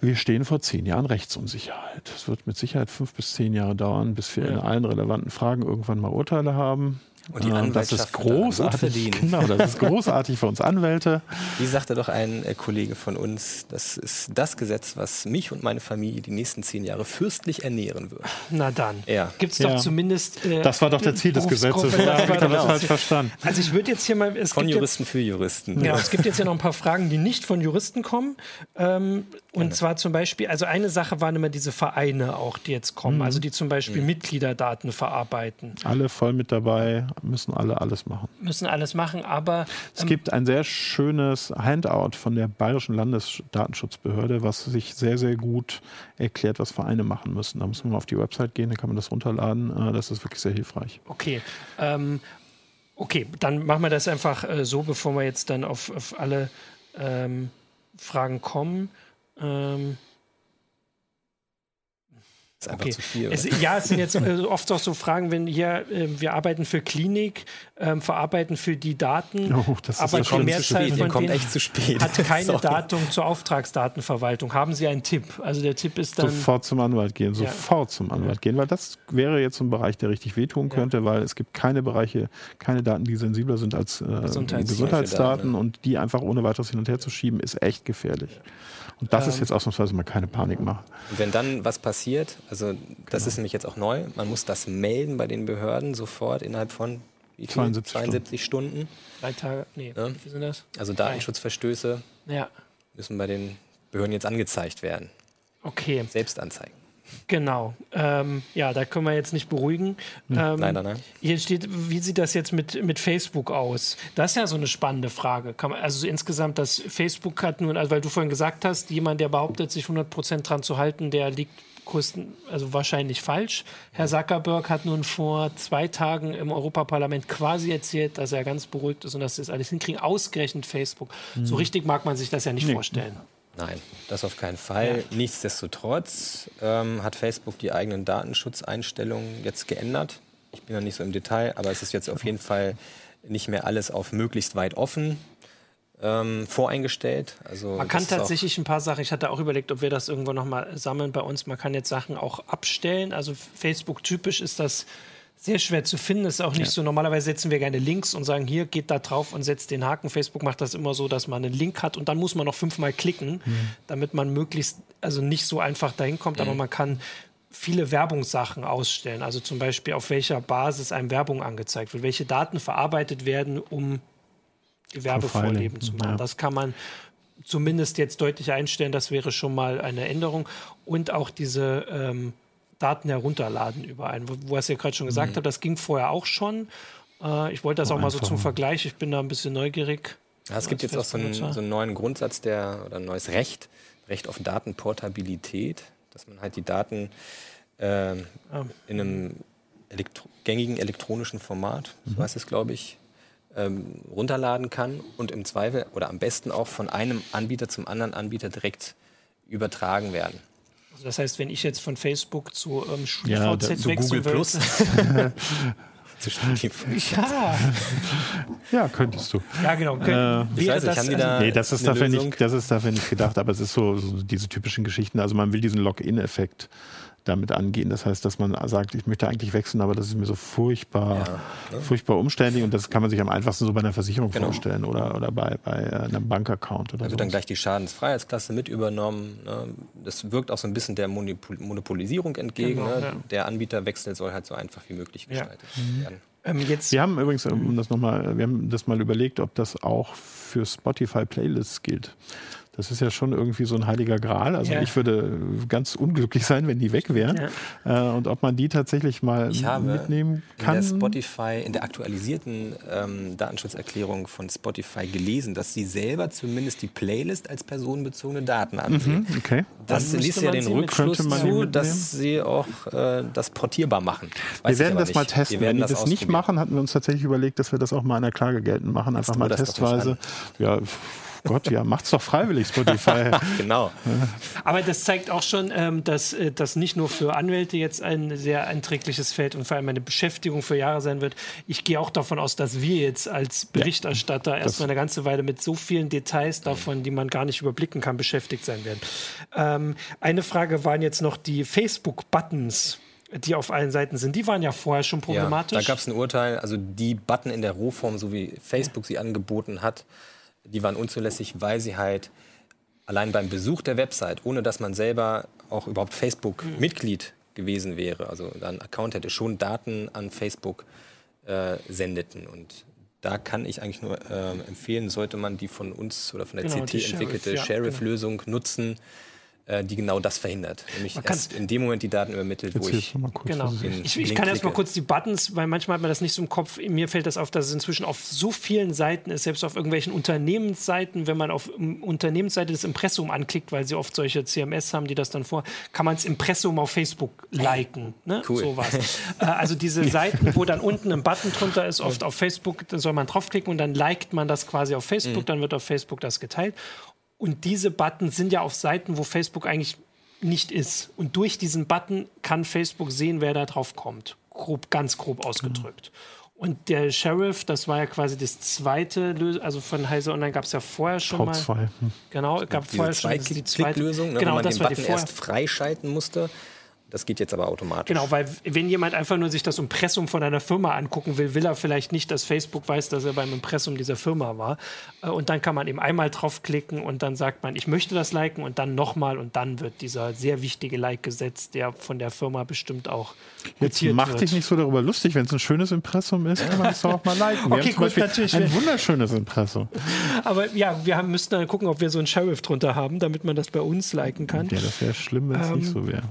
wir stehen vor zehn Jahren Rechtsunsicherheit. Es wird mit Sicherheit fünf bis zehn Jahre dauern, bis wir ja. in allen relevanten Fragen irgendwann mal Urteile haben. Und die Anwältin das ist großartig. Genau, das ist großartig für uns Anwälte. Wie sagte doch ein äh, Kollege von uns, das ist das Gesetz, was mich und meine Familie die nächsten zehn Jahre fürstlich ernähren wird. Na dann. Ja. Gibt es doch ja. zumindest. Äh, das war doch der Ziel des Gesetzes. Das war das genau. falsch verstanden. Also ich würde jetzt hier mal. von Juristen jetzt, für Juristen. Ja, es gibt jetzt ja noch ein paar Fragen, die nicht von Juristen kommen. Ähm, und Gerne. zwar zum Beispiel, also eine Sache waren immer diese Vereine auch, die jetzt kommen, mhm. also die zum Beispiel mhm. Mitgliederdaten verarbeiten. Alle voll mit dabei, müssen alle alles machen. Müssen alles machen, aber. Ähm, es gibt ein sehr schönes Handout von der Bayerischen Landesdatenschutzbehörde, was sich sehr, sehr gut erklärt, was Vereine machen müssen. Da muss man mal auf die Website gehen, dann kann man das runterladen. Äh, das ist wirklich sehr hilfreich. Okay. Ähm, okay, dann machen wir das einfach äh, so, bevor wir jetzt dann auf, auf alle ähm, Fragen kommen. Ähm, ist einfach okay. zu viel. Es, ja, es sind jetzt äh, oft auch so Fragen, wenn hier, äh, wir arbeiten für Klinik, äh, verarbeiten für die Daten, oh, das aber die Mehrzahl von kommt echt zu spät. hat keine Datum zur Auftragsdatenverwaltung. Haben Sie einen Tipp? Also der Tipp ist dann... Sofort zum Anwalt gehen, sofort ja. zum Anwalt gehen, weil das wäre jetzt ein Bereich, der richtig wehtun könnte, ja. weil es gibt keine Bereiche, keine Daten, die sensibler sind als äh, Gesundheits Gesundheitsdaten und die einfach ohne weiteres hin und her zu schieben, ist echt gefährlich. Und das ähm, ist jetzt ausnahmsweise mal keine Panik machen. Wenn dann was passiert, also das genau. ist nämlich jetzt auch neu, man muss das melden bei den Behörden sofort innerhalb von wie 72, 72 Stunden. Stunden. Drei Tage, nee, ja. wie sind das? Also Datenschutzverstöße ja. müssen bei den Behörden jetzt angezeigt werden. Okay. Selbstanzeigen. Genau. Ähm, ja, da können wir jetzt nicht beruhigen. Hm. Ähm, Leider, nein. Hier steht, wie sieht das jetzt mit, mit Facebook aus? Das ist ja so eine spannende Frage. Man, also so insgesamt, dass Facebook hat nun, also weil du vorhin gesagt hast, jemand, der behauptet, sich 100% dran zu halten, der liegt Kosten, also wahrscheinlich falsch. Herr Zuckerberg hat nun vor zwei Tagen im Europaparlament quasi erzählt, dass er ganz beruhigt ist und dass sie das alles hinkriegen. Ausgerechnet Facebook. Mhm. So richtig mag man sich das ja nicht nee. vorstellen. Nein, das auf keinen Fall. Ja. Nichtsdestotrotz ähm, hat Facebook die eigenen Datenschutzeinstellungen jetzt geändert. Ich bin ja nicht so im Detail, aber es ist jetzt auf jeden Fall nicht mehr alles auf möglichst weit offen ähm, voreingestellt. Also man kann tatsächlich ein paar Sachen, ich hatte auch überlegt, ob wir das irgendwo nochmal sammeln bei uns. Man kann jetzt Sachen auch abstellen. Also Facebook typisch ist das sehr schwer zu finden. Ist auch nicht ja. so. Normalerweise setzen wir gerne Links und sagen, hier geht da drauf und setzt den Haken. Facebook macht das immer so, dass man einen Link hat und dann muss man noch fünfmal klicken, mhm. damit man möglichst, also nicht so einfach dahin kommt, mhm. aber man kann viele Werbungssachen ausstellen. Also zum Beispiel, auf welcher Basis einem Werbung angezeigt wird, welche Daten verarbeitet werden, um Werbevorleben zu machen. Ja. Das kann man zumindest jetzt deutlich einstellen. Das wäre schon mal eine Änderung. Und auch diese ähm, Daten herunterladen über einen. Wo, was ihr gerade schon gesagt mhm. habt, das ging vorher auch schon. Äh, ich wollte das oh, auch mal so zum Vergleich. Ich bin da ein bisschen neugierig. Ja, es gibt jetzt auch so einen, so einen, neuen Grundsatz der, oder ein neues Recht, Recht auf Datenportabilität, dass man halt die Daten äh, ah. in einem elektro gängigen elektronischen Format, so mhm. heißt es, glaube ich, ähm, runterladen kann und im Zweifel oder am besten auch von einem Anbieter zum anderen Anbieter direkt übertragen werden. Also das heißt, wenn ich jetzt von Facebook zu ähm, StudiVZ ja, zu Google Plus. zu Ja. ja, könntest du. Ja, genau. Äh, ich weiß nicht, haben die da nee, das ist, dafür nicht, das ist dafür nicht gedacht, aber es ist so, so diese typischen Geschichten. Also man will diesen Login-Effekt damit angehen. Das heißt, dass man sagt, ich möchte eigentlich wechseln, aber das ist mir so furchtbar, ja, ne? furchtbar umständlich und das kann man sich am einfachsten so bei einer Versicherung genau. vorstellen oder, oder bei, bei äh, einem Bankaccount oder Da wird dann gleich die Schadensfreiheitsklasse mit übernommen. Ne? Das wirkt auch so ein bisschen der Monopol Monopolisierung entgegen. Genau, ne? ja. Der Anbieterwechsel soll halt so einfach wie möglich gestaltet ja. werden. Ähm, jetzt wir haben übrigens, um das noch mal, wir haben das mal überlegt, ob das auch für Spotify Playlists gilt. Das ist ja schon irgendwie so ein heiliger Gral. Also ja. ich würde ganz unglücklich sein, wenn die weg wären. Ja. Äh, und ob man die tatsächlich mal mitnehmen kann. In der Spotify, in der aktualisierten ähm, Datenschutzerklärung von Spotify gelesen, dass sie selber zumindest die Playlist als personenbezogene Daten ansehen. Mhm, okay. Das liest ja den Rückschluss zu, dass sie auch äh, das portierbar machen. Weiß wir werden das nicht. mal testen. Wenn die das, das nicht machen, hatten wir uns tatsächlich überlegt, dass wir das auch mal in der Klage geltend machen. Einfach mal testweise. Ja, Gott, ja, macht's doch freiwillig, Spotify. genau. Aber das zeigt auch schon, ähm, dass äh, das nicht nur für Anwälte jetzt ein sehr einträgliches Feld und vor allem eine Beschäftigung für Jahre sein wird. Ich gehe auch davon aus, dass wir jetzt als Berichterstatter ja, erstmal eine ganze Weile mit so vielen Details davon, die man gar nicht überblicken kann, beschäftigt sein werden. Ähm, eine Frage waren jetzt noch die Facebook-Buttons die auf allen Seiten sind, die waren ja vorher schon problematisch. Ja, da gab es ein Urteil, also die Button in der Rohform, so wie Facebook sie angeboten hat, die waren unzulässig, weil sie halt allein beim Besuch der Website, ohne dass man selber auch überhaupt Facebook-Mitglied gewesen wäre, also ein Account hätte, schon Daten an Facebook äh, sendeten. Und da kann ich eigentlich nur äh, empfehlen, sollte man die von uns oder von der genau, CT entwickelte Sheriff-Lösung ja, genau. nutzen, die genau das verhindert. Nämlich erst in dem Moment die Daten übermittelt, wo ich. Genau. Ich, ich kann erst mal kurz die Buttons, weil manchmal hat man das nicht so im Kopf. Mir fällt das auf, dass es inzwischen auf so vielen Seiten ist, selbst auf irgendwelchen Unternehmensseiten, wenn man auf Unternehmensseite das Impressum anklickt, weil sie oft solche CMS haben, die das dann vor, kann man es Impressum auf Facebook liken. Ne? Cool. So was. äh, also diese Seiten, wo dann unten ein Button drunter ist, oft auf Facebook, dann soll man draufklicken und dann liked man das quasi auf Facebook, mhm. dann wird auf Facebook das geteilt. Und diese Buttons sind ja auf Seiten, wo Facebook eigentlich nicht ist. Und durch diesen Button kann Facebook sehen, wer da drauf kommt. Grob, ganz grob ausgedrückt. Mhm. Und der Sheriff, das war ja quasi das zweite Lösung, also von Heise Online gab es ja vorher schon mal. Zwei. Hm. Genau, gab vorher schon die zweite Lösung, ne, genau, wo man das den Button erst freischalten musste. Das geht jetzt aber automatisch. Genau, weil wenn jemand einfach nur sich das Impressum von einer Firma angucken will, will er vielleicht nicht, dass Facebook weiß, dass er beim Impressum dieser Firma war. Äh, und dann kann man eben einmal draufklicken und dann sagt man, ich möchte das liken und dann nochmal und dann wird dieser sehr wichtige Like gesetzt, der von der Firma bestimmt auch Jetzt mach wird. dich nicht so darüber lustig, wenn es ein schönes Impressum ist, kann man es doch auch mal liken. Wir okay, gut, natürlich. Ein wunderschönes Impressum. Aber ja, wir haben, müssten dann gucken, ob wir so einen Sheriff drunter haben, damit man das bei uns liken kann. Ja, das wäre schlimm, wenn es ähm, nicht so wäre.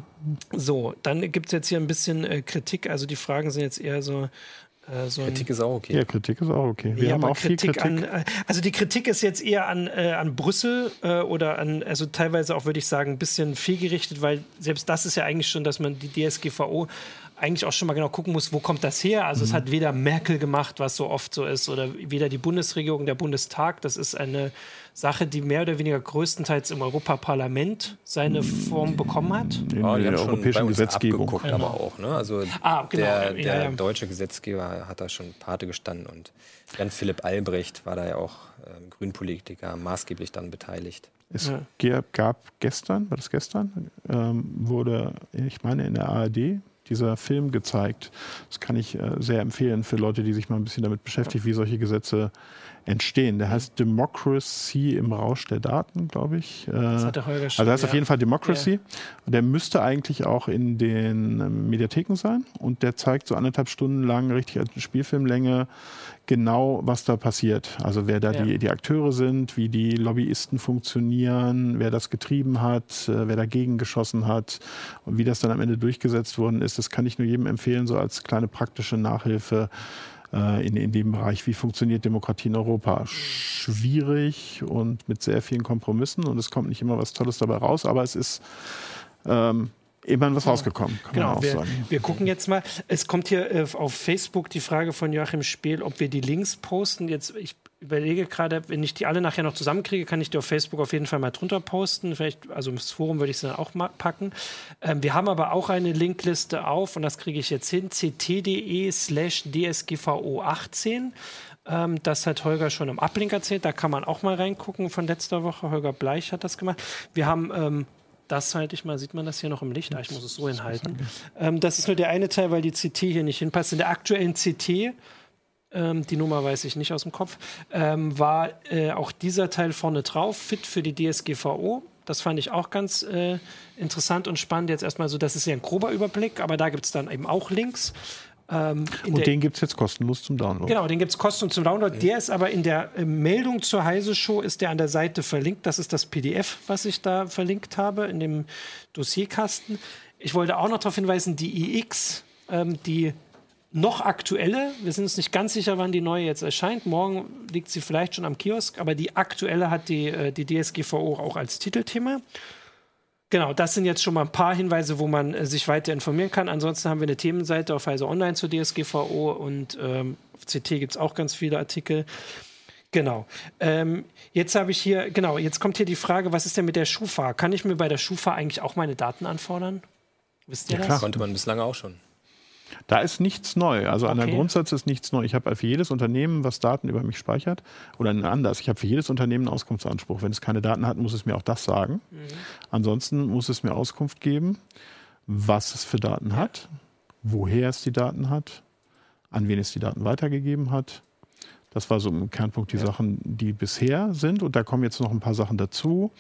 So, dann gibt es jetzt hier ein bisschen äh, Kritik. Also die Fragen sind jetzt eher so. Äh, so Kritik ist auch okay. Ja, Kritik ist auch okay. Wir ja, haben auch Kritik, viel Kritik. An, äh, also die Kritik ist jetzt eher an, äh, an Brüssel äh, oder an, also teilweise auch, würde ich sagen, ein bisschen fehlgerichtet, weil selbst das ist ja eigentlich schon, dass man die DSGVO eigentlich auch schon mal genau gucken muss, wo kommt das her? Also mhm. es hat weder Merkel gemacht, was so oft so ist, oder weder die Bundesregierung, der Bundestag. Das ist eine Sache, die mehr oder weniger größtenteils im Europaparlament seine Form bekommen hat. In ja, der europäischen Gesetzgebung. Genau. aber auch. Ne? Also ah, genau. der, der ja, ja. deutsche Gesetzgeber hat da schon Pate gestanden und Jan Philipp Albrecht war da ja auch äh, Grünpolitiker maßgeblich dann beteiligt. Es gab gestern, war das gestern, ähm, wurde, ich meine, in der ARD dieser Film gezeigt. Das kann ich äh, sehr empfehlen für Leute, die sich mal ein bisschen damit beschäftigen, wie solche Gesetze entstehen. Der heißt Democracy im Rausch der Daten, glaube ich. Das hat der Holger schon, also heißt ja. auf jeden Fall Democracy. Ja. Und der müsste eigentlich auch in den ähm, Mediatheken sein. Und der zeigt so anderthalb Stunden lang richtig als Spielfilmlänge genau, was da passiert. Also wer da ja. die, die Akteure sind, wie die Lobbyisten funktionieren, wer das getrieben hat, äh, wer dagegen geschossen hat und wie das dann am Ende durchgesetzt worden ist. Das kann ich nur jedem empfehlen, so als kleine praktische Nachhilfe äh, in, in dem Bereich, wie funktioniert Demokratie in Europa. Schwierig und mit sehr vielen Kompromissen und es kommt nicht immer was Tolles dabei raus, aber es ist ähm, immerhin was rausgekommen, kann genau, man auch wir, sagen. Wir gucken jetzt mal. Es kommt hier äh, auf Facebook die Frage von Joachim Spiel, ob wir die Links posten. Jetzt, ich überlege gerade, wenn ich die alle nachher noch zusammenkriege, kann ich die auf Facebook auf jeden Fall mal drunter posten. Vielleicht, also im Forum würde ich sie dann auch mal packen. Ähm, wir haben aber auch eine Linkliste auf und das kriege ich jetzt hin: ct.de slash dsgvo 18. Ähm, das hat Holger schon im Ablink erzählt. Da kann man auch mal reingucken von letzter Woche. Holger Bleich hat das gemacht. Wir haben ähm, das halte ich mal, sieht man das hier noch im Licht? Ah, ich muss es so hinhalten. Ähm, das ist nur der eine Teil, weil die CT hier nicht hinpasst. In der aktuellen CT ähm, die Nummer weiß ich nicht aus dem Kopf, ähm, war äh, auch dieser Teil vorne drauf, fit für die DSGVO. Das fand ich auch ganz äh, interessant und spannend. Jetzt erstmal so, das ist ja ein grober Überblick, aber da gibt es dann eben auch Links. Ähm, und den gibt es jetzt kostenlos zum Download. Genau, den gibt es kostenlos zum Download. Der ist aber in der äh, Meldung zur Heise Show ist der an der Seite verlinkt. Das ist das PDF, was ich da verlinkt habe in dem Dossierkasten. Ich wollte auch noch darauf hinweisen, die iX, ähm, die noch aktuelle, wir sind uns nicht ganz sicher, wann die neue jetzt erscheint. Morgen liegt sie vielleicht schon am Kiosk, aber die aktuelle hat die, äh, die DSGVO auch als Titelthema. Genau, das sind jetzt schon mal ein paar Hinweise, wo man äh, sich weiter informieren kann. Ansonsten haben wir eine Themenseite auf Heise Online zur DSGVO und ähm, auf CT gibt es auch ganz viele Artikel. Genau. Ähm, jetzt habe ich hier, genau, jetzt kommt hier die Frage, was ist denn mit der Schufa? Kann ich mir bei der Schufa eigentlich auch meine Daten anfordern? Wisst ihr ja, das? Klar. Konnte man bislang auch schon. Da ist nichts neu. Also okay. an der Grundsatz ist nichts neu. Ich habe für jedes Unternehmen, was Daten über mich speichert, oder anders, ich habe für jedes Unternehmen einen Auskunftsanspruch. Wenn es keine Daten hat, muss es mir auch das sagen. Mhm. Ansonsten muss es mir Auskunft geben, was es für Daten hat, woher es die Daten hat, an wen es die Daten weitergegeben hat. Das war so im Kernpunkt die ja. Sachen, die bisher sind. Und da kommen jetzt noch ein paar Sachen dazu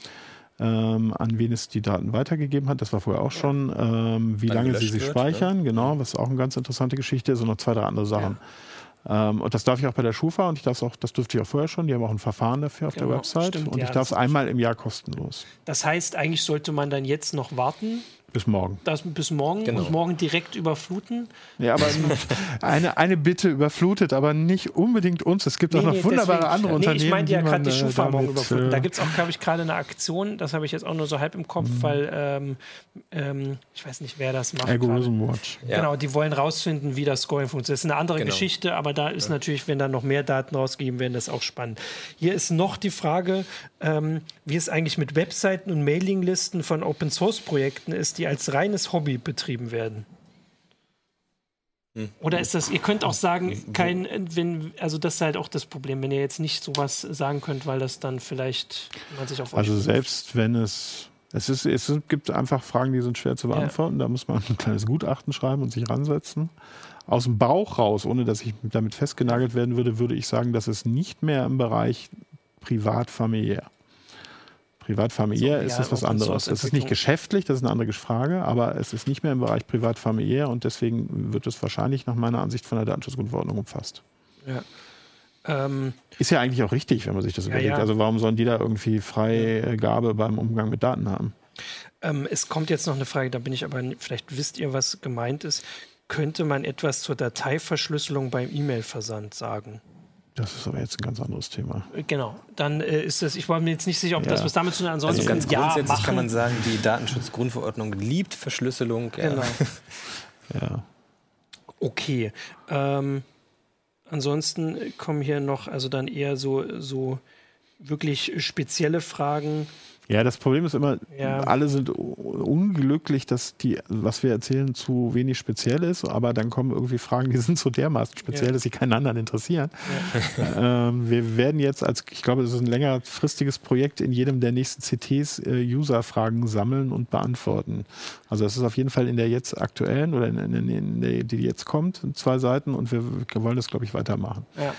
ähm, an wen es die Daten weitergegeben hat. Das war vorher auch schon, ähm, wie lange sie sich wird, speichern, ne? genau, was auch eine ganz interessante Geschichte ist und noch zwei, drei andere Sachen. Ja. Ähm, und das darf ich auch bei der Schufa und ich darf auch, das dürfte ich auch vorher schon. Die haben auch ein Verfahren dafür auf genau, der Website stimmt, und ja, ich darf es einmal im Jahr kostenlos. Das heißt, eigentlich sollte man dann jetzt noch warten, bis morgen. Das bis morgen genau. und morgen direkt überfluten. Ja, aber eine, eine Bitte überflutet, aber nicht unbedingt uns. Es gibt nee, auch noch nee, wunderbare deswegen, andere nee, Unternehmen. Ich meinte ja gerade die äh, Schufa morgen überfluten. Da gibt es auch, glaube ich, gerade eine Aktion, das habe ich jetzt auch nur so halb im Kopf, mhm. weil ähm, ähm, ich weiß nicht, wer das macht. Algorithm Watch. Ja. Genau, die wollen rausfinden, wie das Scoring funktioniert. Das ist eine andere genau. Geschichte, aber da ist ja. natürlich, wenn dann noch mehr Daten rausgegeben werden, das auch spannend. Hier ist noch die Frage, ähm, wie es eigentlich mit Webseiten und Mailinglisten von Open Source Projekten ist, die als reines Hobby betrieben werden. Hm. Oder ist das, ihr könnt auch sagen, kein, wenn, also das ist halt auch das Problem, wenn ihr jetzt nicht sowas sagen könnt, weil das dann vielleicht man sich auf Also selbst wenn es, es ist, es gibt einfach Fragen, die sind schwer zu beantworten, ja. da muss man ein kleines Gutachten schreiben und sich ransetzen. Aus dem Bauch raus, ohne dass ich damit festgenagelt werden würde, würde ich sagen, dass es nicht mehr im Bereich privat-familiär. Privat-familiär so, ist das was anderes. Das ist nicht geschäftlich, das ist eine andere Frage, aber es ist nicht mehr im Bereich privat-familiär und deswegen wird es wahrscheinlich nach meiner Ansicht von der Datenschutzgrundverordnung umfasst. Ja. Ähm, ist ja eigentlich auch richtig, wenn man sich das ja, überlegt. Ja. Also warum sollen die da irgendwie Freigabe beim Umgang mit Daten haben? Ähm, es kommt jetzt noch eine Frage, da bin ich aber, vielleicht wisst ihr, was gemeint ist. Könnte man etwas zur Dateiverschlüsselung beim E-Mail-Versand sagen? Das ist aber jetzt ein ganz anderes Thema. Genau, dann äh, ist das, ich war mir jetzt nicht sicher, ob ja. das was damit zu tun hat. Ansonsten also ganz grundsätzlich ja, kann man sagen, die Datenschutzgrundverordnung liebt Verschlüsselung. Ja. Genau. ja. Okay. Ähm, ansonsten kommen hier noch, also dann eher so, so wirklich spezielle Fragen ja, das Problem ist immer, ja. alle sind unglücklich, dass die, was wir erzählen, zu wenig speziell ist, aber dann kommen irgendwie Fragen, die sind so dermaßen speziell, ja. dass sie keinen anderen interessieren. Ja. Ähm, wir werden jetzt als, ich glaube, es ist ein längerfristiges Projekt, in jedem der nächsten CTs äh, User-Fragen sammeln und beantworten. Also das ist auf jeden Fall in der jetzt aktuellen oder in, in, in der, die jetzt kommt, zwei Seiten und wir wollen das, glaube ich, weitermachen. Ja.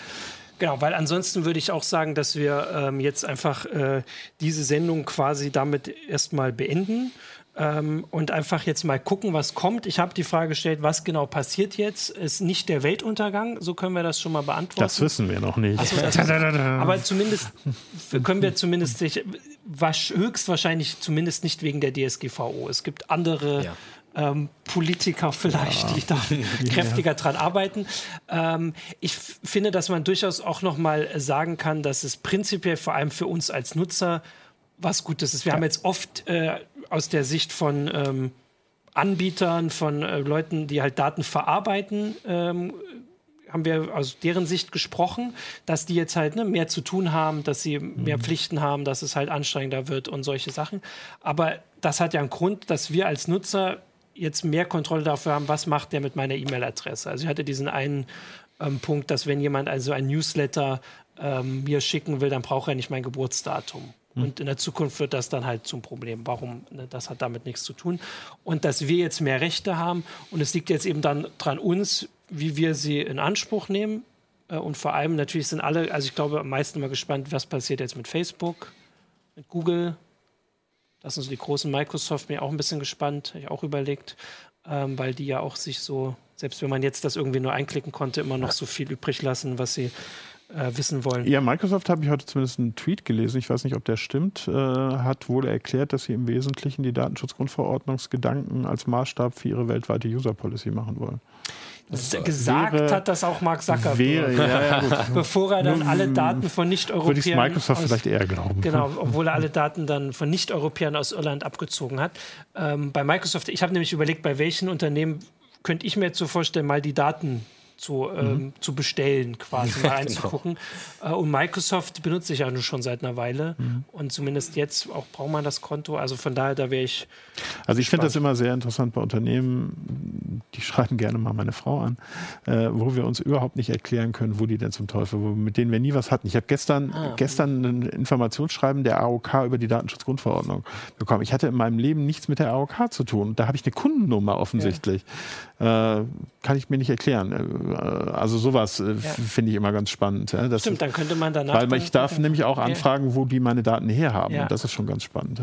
Genau, weil ansonsten würde ich auch sagen, dass wir ähm, jetzt einfach äh, diese Sendung quasi damit erstmal beenden ähm, und einfach jetzt mal gucken, was kommt. Ich habe die Frage gestellt, was genau passiert jetzt? Ist nicht der Weltuntergang? So können wir das schon mal beantworten. Das wissen wir noch nicht. So, aber zumindest können wir zumindest höchstwahrscheinlich zumindest nicht wegen der DSGVO. Es gibt andere. Ja ähm, Politiker vielleicht, ja. die da kräftiger ja. dran arbeiten. Ähm, ich finde, dass man durchaus auch noch mal sagen kann, dass es prinzipiell vor allem für uns als Nutzer was Gutes ist. Wir ja. haben jetzt oft äh, aus der Sicht von ähm, Anbietern, von äh, Leuten, die halt Daten verarbeiten, ähm, haben wir aus deren Sicht gesprochen, dass die jetzt halt ne, mehr zu tun haben, dass sie mehr mhm. Pflichten haben, dass es halt anstrengender wird und solche Sachen. Aber das hat ja einen Grund, dass wir als Nutzer jetzt mehr Kontrolle dafür haben, was macht der mit meiner E-Mail-Adresse. Also ich hatte diesen einen ähm, Punkt, dass wenn jemand also ein Newsletter ähm, mir schicken will, dann braucht er nicht mein Geburtsdatum. Hm. Und in der Zukunft wird das dann halt zum Problem. Warum? Ne, das hat damit nichts zu tun. Und dass wir jetzt mehr Rechte haben und es liegt jetzt eben dann dran uns, wie wir sie in Anspruch nehmen. Äh, und vor allem natürlich sind alle, also ich glaube, am meisten immer gespannt, was passiert jetzt mit Facebook, mit Google, das sind so die großen Microsoft, mir auch ein bisschen gespannt, habe ich auch überlegt. ähm, weil die ja auch sich so, selbst wenn man jetzt das irgendwie nur einklicken konnte, immer noch so viel übrig lassen, was sie äh, wissen wollen. Ja, Microsoft habe ich heute zumindest einen Tweet gelesen, ich weiß nicht, ob der stimmt, äh, hat wohl erklärt, dass sie im Wesentlichen die Datenschutzgrundverordnungsgedanken als Maßstab für ihre weltweite User Policy machen wollen. Gesagt wäre, hat das auch Mark Zuckerberg, wäre, ja, ja, bevor er dann alle Daten von Nicht-Europäern. Würde ich Microsoft aus, vielleicht eher glauben. Genau, obwohl er alle Daten dann von Nicht-Europäern aus Irland abgezogen hat. Ähm, bei Microsoft, ich habe nämlich überlegt, bei welchen Unternehmen könnte ich mir jetzt so vorstellen, mal die Daten zu, ähm, mhm. zu bestellen, quasi mal einzugucken. Genau. Äh, und Microsoft benutze ich ja nur schon seit einer Weile. Mhm. Und zumindest jetzt auch braucht man das Konto. Also von daher, da wäre ich. Also ich finde das immer sehr interessant bei Unternehmen, die schreiben gerne mal meine Frau an, äh, wo wir uns überhaupt nicht erklären können, wo die denn zum Teufel, wo, mit denen wir nie was hatten. Ich habe gestern, ah, gestern ein Informationsschreiben der AOK über die Datenschutzgrundverordnung bekommen. Ich hatte in meinem Leben nichts mit der AOK zu tun. Da habe ich eine Kundennummer offensichtlich. Ja. Äh, kann ich mir nicht erklären äh, also sowas äh, ja. finde ich immer ganz spannend. Das Stimmt, dann könnte man danach. Weil ich darf nämlich auch anfragen, wo die meine Daten herhaben. Ja. Das ist schon ganz spannend.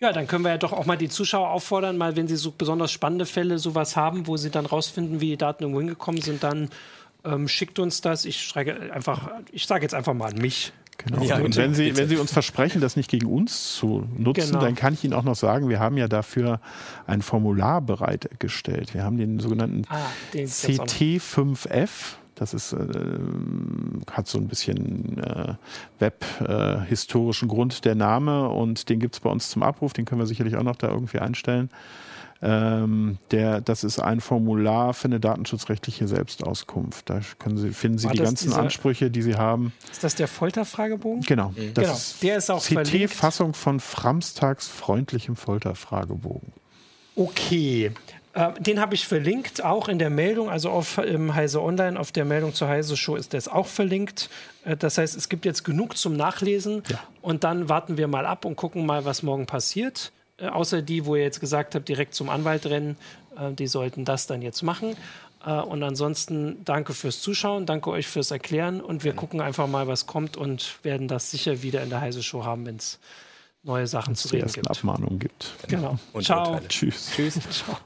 Ja, dann können wir ja doch auch mal die Zuschauer auffordern, mal wenn sie so besonders spannende Fälle sowas haben, wo sie dann rausfinden, wie die Daten irgendwo hingekommen sind, dann ähm, schickt uns das. Ich schreibe einfach, ich sage jetzt einfach mal an mich. Genau. Ja, und wenn Sie, wenn Sie uns versprechen, das nicht gegen uns zu nutzen, genau. dann kann ich Ihnen auch noch sagen, wir haben ja dafür ein Formular bereitgestellt. Wir haben den sogenannten ah, CT5F. Das ist, äh, hat so ein bisschen äh, webhistorischen äh, Grund, der Name. Und den gibt es bei uns zum Abruf. Den können wir sicherlich auch noch da irgendwie einstellen. Ähm, der, das ist ein Formular für eine datenschutzrechtliche Selbstauskunft. Da können Sie, finden Sie War die ganzen dieser, Ansprüche, die Sie haben. Ist das der Folterfragebogen? Genau. Mhm. Das genau. Ist der ist auch CT-Fassung von Framstags freundlichem Folterfragebogen. Okay. Äh, den habe ich verlinkt, auch in der Meldung, also auf ähm, Heise Online, auf der Meldung zur Heise Show ist das auch verlinkt. Äh, das heißt, es gibt jetzt genug zum Nachlesen ja. und dann warten wir mal ab und gucken mal, was morgen passiert. Äh, außer die, wo ihr jetzt gesagt habt, direkt zum Anwalt rennen, äh, die sollten das dann jetzt machen. Äh, und ansonsten danke fürs Zuschauen, danke euch fürs Erklären und wir gucken einfach mal, was kommt und werden das sicher wieder in der Heise Show haben, wenn es neue Sachen zu reden gibt. Abmahnungen gibt. Genau. Und Ciao. Tschüss. Tschüss. Ciao.